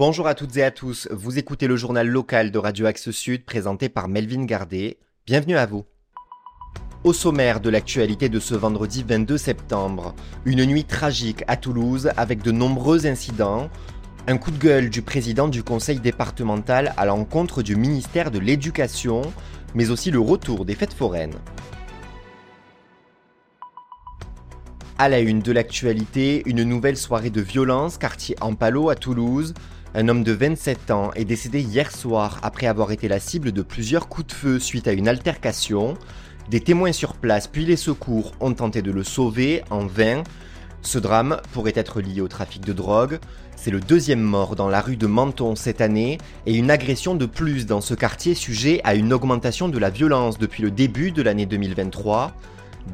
Bonjour à toutes et à tous, vous écoutez le journal local de Radio Axe Sud présenté par Melvin Gardet. Bienvenue à vous. Au sommaire de l'actualité de ce vendredi 22 septembre, une nuit tragique à Toulouse avec de nombreux incidents, un coup de gueule du président du conseil départemental à l'encontre du ministère de l'Éducation, mais aussi le retour des fêtes foraines. À la une de l'actualité, une nouvelle soirée de violence, quartier Ampalo à Toulouse. Un homme de 27 ans est décédé hier soir après avoir été la cible de plusieurs coups de feu suite à une altercation. Des témoins sur place puis les secours ont tenté de le sauver en vain. Ce drame pourrait être lié au trafic de drogue. C'est le deuxième mort dans la rue de Menton cette année et une agression de plus dans ce quartier sujet à une augmentation de la violence depuis le début de l'année 2023.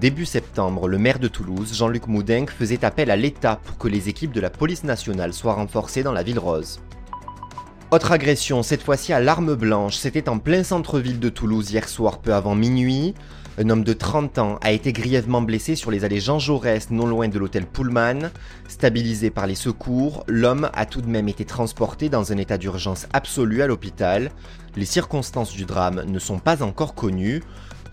Début septembre, le maire de Toulouse, Jean-Luc Moudenc, faisait appel à l'État pour que les équipes de la police nationale soient renforcées dans la ville rose. Autre agression, cette fois-ci à l'arme blanche, c'était en plein centre-ville de Toulouse hier soir peu avant minuit. Un homme de 30 ans a été grièvement blessé sur les allées Jean Jaurès, non loin de l'hôtel Pullman. Stabilisé par les secours, l'homme a tout de même été transporté dans un état d'urgence absolu à l'hôpital. Les circonstances du drame ne sont pas encore connues.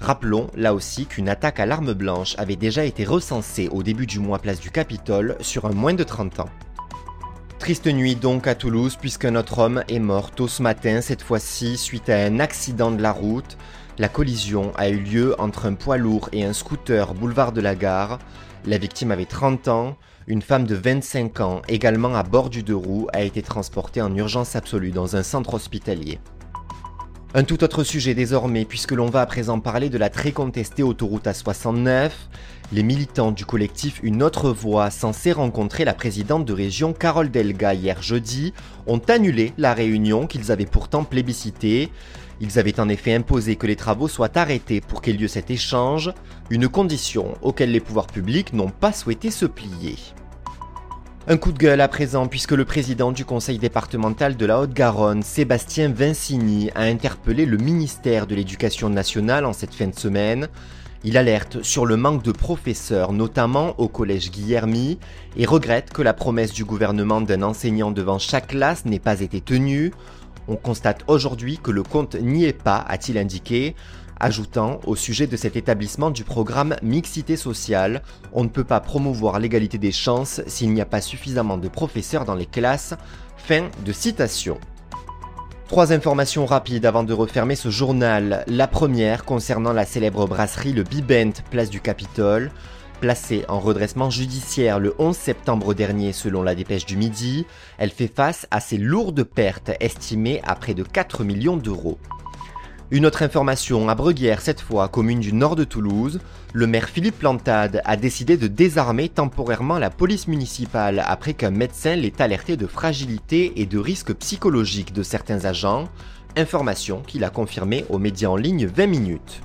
Rappelons là aussi qu'une attaque à l'arme blanche avait déjà été recensée au début du mois place du Capitole sur un moins de 30 ans. Triste nuit donc à Toulouse puisqu'un autre homme est mort tôt ce matin, cette fois-ci suite à un accident de la route. La collision a eu lieu entre un poids lourd et un scooter boulevard de la gare. La victime avait 30 ans. Une femme de 25 ans, également à bord du deux roues, a été transportée en urgence absolue dans un centre hospitalier. Un tout autre sujet désormais, puisque l'on va à présent parler de la très contestée autoroute A69. Les militants du collectif Une autre voie, censés rencontrer la présidente de région Carole Delga hier jeudi, ont annulé la réunion qu'ils avaient pourtant plébiscitée. Ils avaient en effet imposé que les travaux soient arrêtés pour qu'ait lieu cet échange, une condition auquel les pouvoirs publics n'ont pas souhaité se plier. Un coup de gueule à présent puisque le président du conseil départemental de la Haute-Garonne, Sébastien Vincini, a interpellé le ministère de l'Éducation nationale en cette fin de semaine. Il alerte sur le manque de professeurs, notamment au collège Guillermy, et regrette que la promesse du gouvernement d'un enseignant devant chaque classe n'ait pas été tenue. On constate aujourd'hui que le compte n'y est pas, a-t-il indiqué, ajoutant au sujet de cet établissement du programme Mixité sociale, on ne peut pas promouvoir l'égalité des chances s'il n'y a pas suffisamment de professeurs dans les classes. Fin de citation. Trois informations rapides avant de refermer ce journal. La première concernant la célèbre brasserie Le Bibent, place du Capitole. Placée en redressement judiciaire le 11 septembre dernier selon la dépêche du Midi, elle fait face à ses lourdes pertes estimées à près de 4 millions d'euros. Une autre information, à Breguière cette fois, commune du nord de Toulouse, le maire Philippe Plantade a décidé de désarmer temporairement la police municipale après qu'un médecin l'ait alerté de fragilité et de risques psychologiques de certains agents, information qu'il a confirmée aux médias en ligne 20 minutes.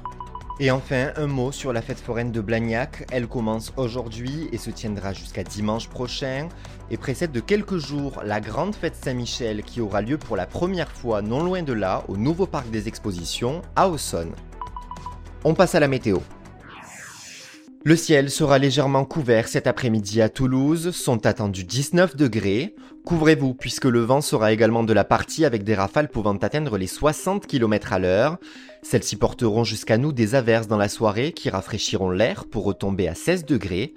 Et enfin, un mot sur la fête foraine de Blagnac. Elle commence aujourd'hui et se tiendra jusqu'à dimanche prochain et précède de quelques jours la grande fête Saint-Michel qui aura lieu pour la première fois non loin de là au nouveau parc des expositions à Aussonne. On passe à la météo. Le ciel sera légèrement couvert cet après-midi à Toulouse, sont attendus 19 degrés. Couvrez-vous puisque le vent sera également de la partie avec des rafales pouvant atteindre les 60 km à l'heure. Celles-ci porteront jusqu'à nous des averses dans la soirée qui rafraîchiront l'air pour retomber à 16 degrés.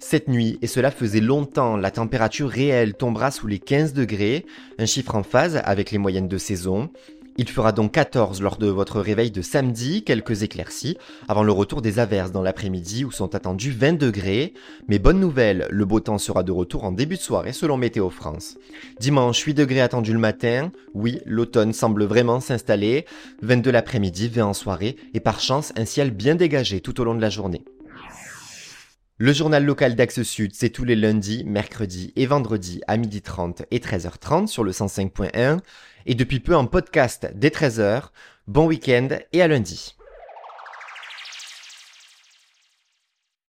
Cette nuit, et cela faisait longtemps, la température réelle tombera sous les 15 degrés, un chiffre en phase avec les moyennes de saison. Il fera donc 14 lors de votre réveil de samedi, quelques éclaircies, avant le retour des averses dans l'après-midi où sont attendus 20 degrés. Mais bonne nouvelle, le beau temps sera de retour en début de soirée selon Météo France. Dimanche, 8 degrés attendus le matin. Oui, l'automne semble vraiment s'installer. 22 l'après-midi, 20 en soirée et par chance un ciel bien dégagé tout au long de la journée. Le journal local d'Axe Sud, c'est tous les lundis, mercredis et vendredis à 12h30 et 13h30 sur le 105.1 et depuis peu en podcast dès 13h. Bon week-end et à lundi.